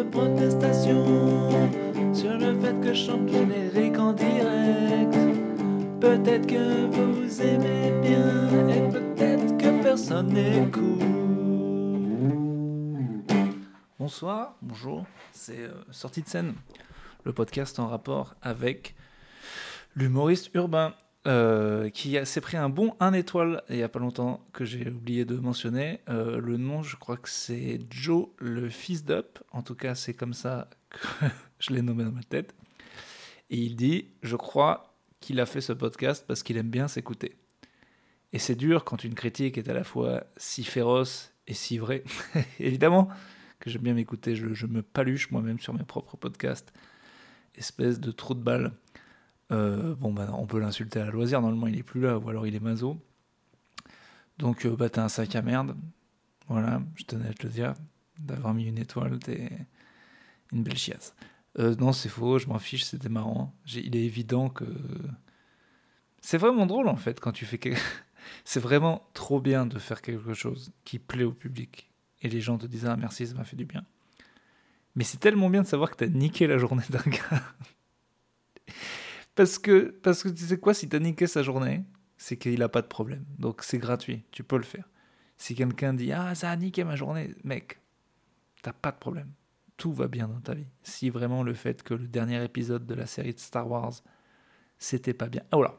de protestation sur le fait que je chante générique en direct. Peut-être que vous aimez bien et peut-être que personne n'écoute. Bonsoir, bonjour, c'est euh, Sortie de scène, le podcast en rapport avec l'humoriste urbain. Euh, qui s'est pris un bon 1 étoile il n'y a pas longtemps que j'ai oublié de mentionner. Euh, le nom, je crois que c'est Joe le fils d'Up. En tout cas, c'est comme ça que je l'ai nommé dans ma tête. Et il dit Je crois qu'il a fait ce podcast parce qu'il aime bien s'écouter. Et c'est dur quand une critique est à la fois si féroce et si vraie. Évidemment que j'aime bien m'écouter, je, je, me paluche moi-même sur mes propres podcasts. Espèce de trou de balle. Euh, bon, bah, on peut l'insulter à loisir, normalement il est plus là, ou alors il est mazo. Donc, euh, bah, t'as un sac à merde. Voilà, je tenais à te le dire. D'avoir mis une étoile, t'es une belle chiasse. Euh, non, c'est faux, je m'en fiche, c'était marrant. Il est évident que. C'est vraiment drôle en fait quand tu fais quelque. c'est vraiment trop bien de faire quelque chose qui plaît au public. Et les gens te disent Ah merci, ça m'a fait du bien. Mais c'est tellement bien de savoir que t'as niqué la journée d'un gars. Parce que, parce que tu sais quoi, si t'as niqué sa journée, c'est qu'il n'a pas de problème. Donc c'est gratuit, tu peux le faire. Si quelqu'un dit Ah, ça a niqué ma journée, mec, t'as pas de problème. Tout va bien dans ta vie. Si vraiment le fait que le dernier épisode de la série de Star Wars, c'était pas bien. Ah, voilà.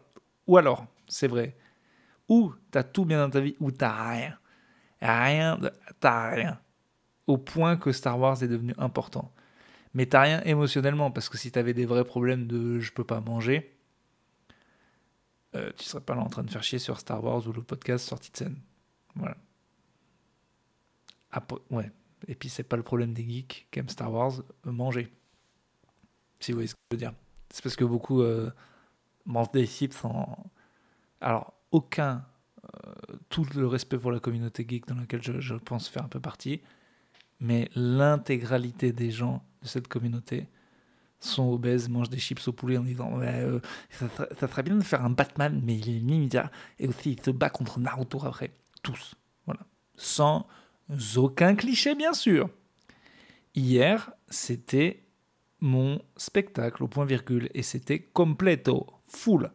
Ou alors, c'est vrai, ou t'as tout bien dans ta vie, ou t'as rien. Rien, t'as rien. Au point que Star Wars est devenu important mais t'as rien émotionnellement, parce que si t'avais des vrais problèmes de je peux pas manger, euh, tu serais pas là en train de faire chier sur Star Wars ou le podcast sorti de scène. Voilà. Ouais. Et puis c'est pas le problème des geeks qui aiment Star Wars, euh, manger. Si vous voyez ce que je veux dire. C'est parce que beaucoup euh, mangent des chips sans. Alors, aucun. Euh, tout le respect pour la communauté geek dans laquelle je pense faire un peu partie, mais l'intégralité des gens de cette communauté sont obèses, mangent des chips au poulet en disant euh, ça, serait bien de faire un Batman, mais il est ninja, et aussi il se bat contre Naruto après. Tous. Voilà. Sans aucun cliché, bien sûr. Hier, c'était mon spectacle au point virgule, et c'était completo, full.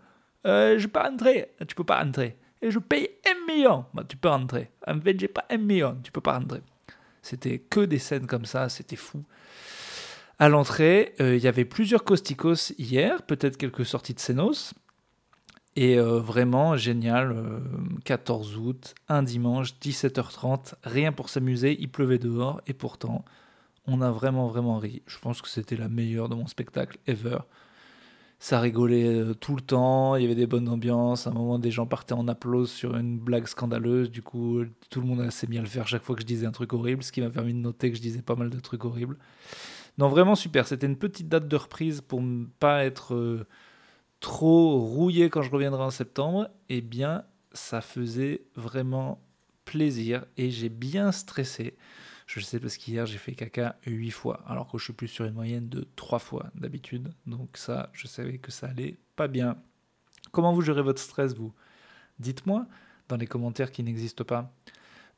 Euh, je peux rentrer, tu peux pas rentrer. Et je paye un million, bah, tu peux rentrer. En fait, j'ai pas un million, tu peux pas rentrer. C'était que des scènes comme ça, c'était fou. À l'entrée, euh, il y avait plusieurs Costicos hier, peut-être quelques sorties de Senos. Et euh, vraiment génial, euh, 14 août, un dimanche, 17h30, rien pour s'amuser, il pleuvait dehors, et pourtant, on a vraiment, vraiment ri. Je pense que c'était la meilleure de mon spectacle ever. Ça rigolait euh, tout le temps, il y avait des bonnes ambiances. À un moment, des gens partaient en applause sur une blague scandaleuse. Du coup, tout le monde s'est mis à le faire chaque fois que je disais un truc horrible, ce qui m'a permis de noter que je disais pas mal de trucs horribles. Non, vraiment super. C'était une petite date de reprise pour ne pas être euh, trop rouillé quand je reviendrai en septembre. Eh bien, ça faisait vraiment plaisir et j'ai bien stressé. Je sais parce qu'hier j'ai fait caca 8 fois, alors que je suis plus sur une moyenne de 3 fois d'habitude. Donc ça, je savais que ça allait pas bien. Comment vous gérez votre stress, vous? Dites-moi dans les commentaires qui n'existent pas.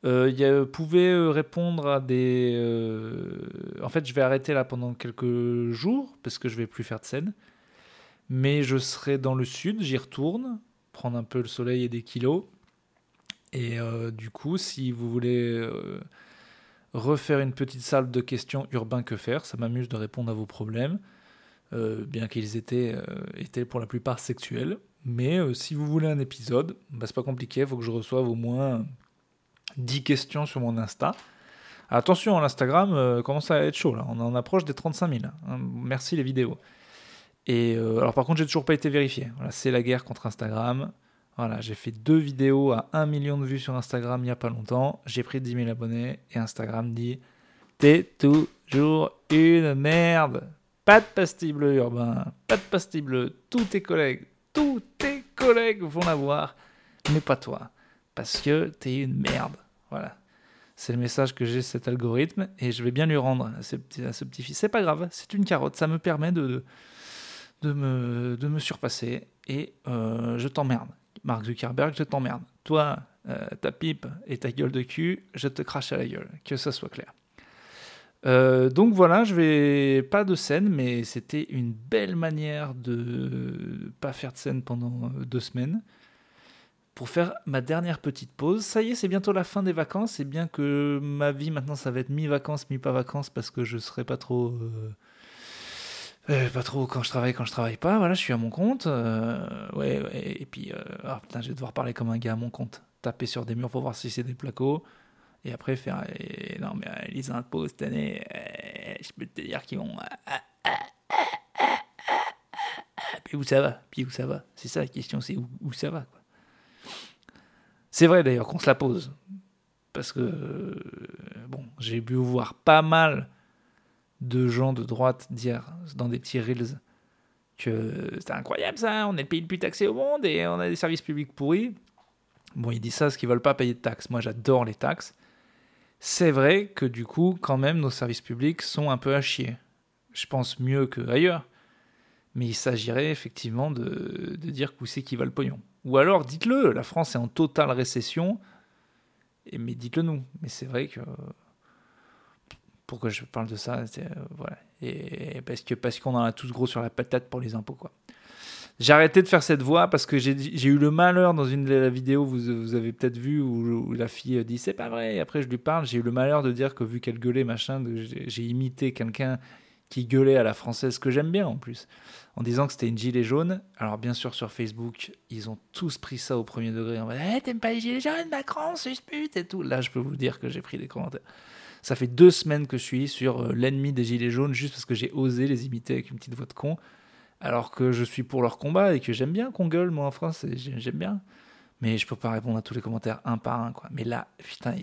Euh, y a, pouvez euh, répondre à des. Euh... En fait, je vais arrêter là pendant quelques jours parce que je vais plus faire de scène. Mais je serai dans le sud, j'y retourne, prendre un peu le soleil et des kilos. Et euh, du coup, si vous voulez euh, refaire une petite salle de questions urbain que faire, ça m'amuse de répondre à vos problèmes, euh, bien qu'ils étaient, étaient pour la plupart sexuels. Mais si vous voulez un épisode, bah, c'est pas compliqué, il faut que je reçoive au moins 10 questions sur mon Insta. Attention, l'Instagram euh, commence à être chaud là. On en approche des 35 000. Hein. Merci les vidéos. Et euh, alors par contre, j'ai toujours pas été vérifié. C'est la guerre contre Instagram. Voilà, j'ai fait deux vidéos à 1 million de vues sur Instagram il n'y a pas longtemps. J'ai pris 10 000 abonnés et Instagram dit T'es toujours une merde. Pas de pastille bleue urbain, pas de pastille bleue. Tous tes collègues, tous tes collègues vont l'avoir, mais pas toi. Parce que t'es une merde. Voilà. C'est le message que j'ai cet algorithme et je vais bien lui rendre à ce petit, à ce petit fils. C'est pas grave, c'est une carotte. Ça me permet de, de, me, de me surpasser et euh, je t'emmerde. Mark Zuckerberg, je t'emmerde. Toi, euh, ta pipe et ta gueule de cul, je te crache à la gueule. Que ça soit clair. Euh, donc voilà, je vais pas de scène, mais c'était une belle manière de pas faire de scène pendant euh, deux semaines pour faire ma dernière petite pause. Ça y est, c'est bientôt la fin des vacances. C'est bien que ma vie maintenant, ça va être mi-vacances, mi-pas vacances parce que je serai pas trop. Pas trop quand je travaille, quand je travaille pas. Voilà, je suis à mon compte. ouais, ouais, et puis, ah, putain, je vais devoir parler comme un gars à mon compte. Taper sur des murs pour voir si c'est des placos. Et après, faire. non, mais euh, les impôts cette année, euh, je peux te dire qu'ils vont. Euh, puis où ça va Puis où ça va C'est ça la question, c'est où, ça va C'est vrai d'ailleurs qu'on se la pose. Parce que, bon, j'ai pu voir pas mal de gens de droite dire dans des petits reels que c'est incroyable ça, on est le pays le plus taxé au monde et on a des services publics pourris. Bon, ils disent ça parce qu'ils veulent pas payer de taxes. Moi, j'adore les taxes. C'est vrai que du coup, quand même, nos services publics sont un peu à chier. Je pense mieux qu'ailleurs. Mais il s'agirait effectivement de, dire où c'est qui va le pognon. Ou alors, dites-le, la France est en totale récession. Mais dites-le nous. Mais c'est vrai que. Pourquoi je parle de ça euh, Voilà. Et parce que parce qu'on en a tous gros sur la patate pour les impôts, quoi. J'ai arrêté de faire cette voix parce que j'ai eu le malheur dans une de vidéos, vous, vous avez peut-être vu, où, la fille dit c'est pas vrai. Et après, je lui parle. J'ai eu le malheur de dire que vu qu'elle gueulait, machin, j'ai imité quelqu'un qui gueulait à la française, que j'aime bien en plus, en disant que c'était une gilet jaune. Alors, bien sûr, sur Facebook, ils ont tous pris ça au premier degré en mode hey, eh, T'aimes pas les gilets jaunes, Macron, suspute et tout. Là, je peux vous dire que j'ai pris des commentaires. Ça fait deux semaines que je suis sur euh, l'ennemi des gilets jaunes juste parce que j'ai osé les imiter avec une petite voix de con alors que je suis pour leur combat et que j'aime bien qu'on gueule, moi en France, j'aime bien. Mais je peux pas répondre à tous les commentaires un par un, quoi. Mais là, putain,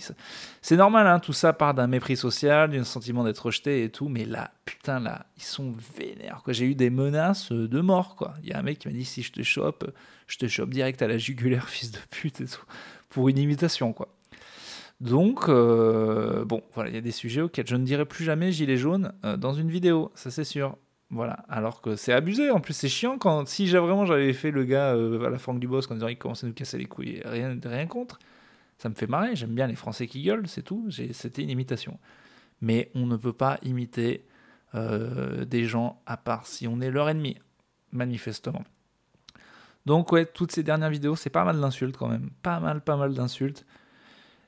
c'est normal, hein, tout ça part d'un mépris social, d'un sentiment d'être rejeté et tout. Mais là, putain, là, ils sont vénères, quoi. J'ai eu des menaces de mort, quoi. Il y a un mec qui m'a dit si je te chope, je te chope direct à la jugulaire, fils de pute et tout, pour une imitation, quoi. Donc, euh, bon, voilà, il y a des sujets auxquels je ne dirai plus jamais gilet jaune euh, dans une vidéo, ça c'est sûr. Voilà, alors que c'est abusé. En plus, c'est chiant quand si vraiment j'avais fait le gars euh, à la Franck du Boss quand il commençait à nous casser les couilles, rien, rien contre. Ça me fait marrer. J'aime bien les Français qui gueulent, c'est tout. C'était une imitation. Mais on ne peut pas imiter des gens à part si on est leur ennemi, manifestement. Donc ouais, toutes ces dernières vidéos, c'est pas mal d'insultes quand même. Pas mal, pas mal d'insultes.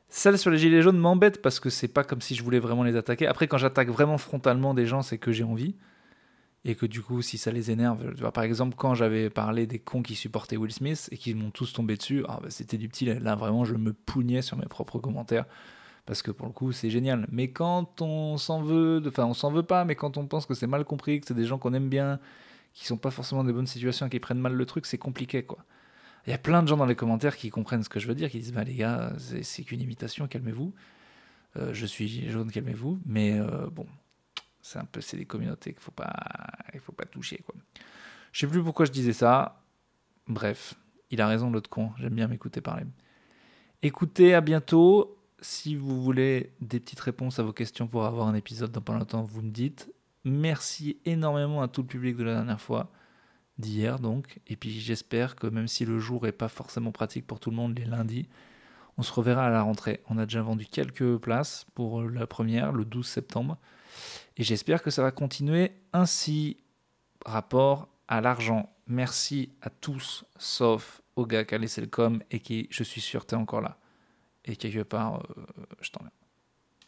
Celle sur les gilets jaunes m'embête parce que c'est pas comme si je voulais vraiment les attaquer. Après, quand j'attaque vraiment frontalement des gens, c'est que j'ai envie et que du coup, si ça les énerve, tu vois, par exemple, quand j'avais parlé des cons qui supportaient Will Smith et qui m'ont tous tombé dessus, ah, bah, c'était du petit, là vraiment, je me pougnais sur mes propres commentaires parce que pour le coup, c'est génial. Mais quand on s'en veut, enfin, on s'en veut pas, mais quand on pense que c'est mal compris, que c'est des gens qu'on aime bien, qui sont pas forcément des bonnes situations, qui prennent mal le truc, c'est compliqué, quoi. Il y a plein de gens dans les commentaires qui comprennent ce que je veux dire, qui disent bah les gars, c'est qu'une imitation, calmez-vous. Euh, je suis jaune, calmez-vous. Mais euh, bon, c'est un peu, c'est des communautés qu'il faut pas, il faut pas toucher quoi. Je sais plus pourquoi je disais ça. Bref, il a raison l'autre con. J'aime bien m'écouter parler. Écoutez, à bientôt. Si vous voulez des petites réponses à vos questions pour avoir un épisode dans pas longtemps, vous me dites. Merci énormément à tout le public de la dernière fois, d'hier donc. Et puis j'espère que même si le jour est pas forcément pratique pour tout le monde les lundis, on se reverra à la rentrée. On a déjà vendu quelques places pour la première, le 12 septembre. Et j'espère que ça va continuer ainsi. Rapport à l'argent. Merci à tous, sauf au gars qui a laissé le com et qui, je suis sûr, t'es encore là. Et quelque part, euh, je t'en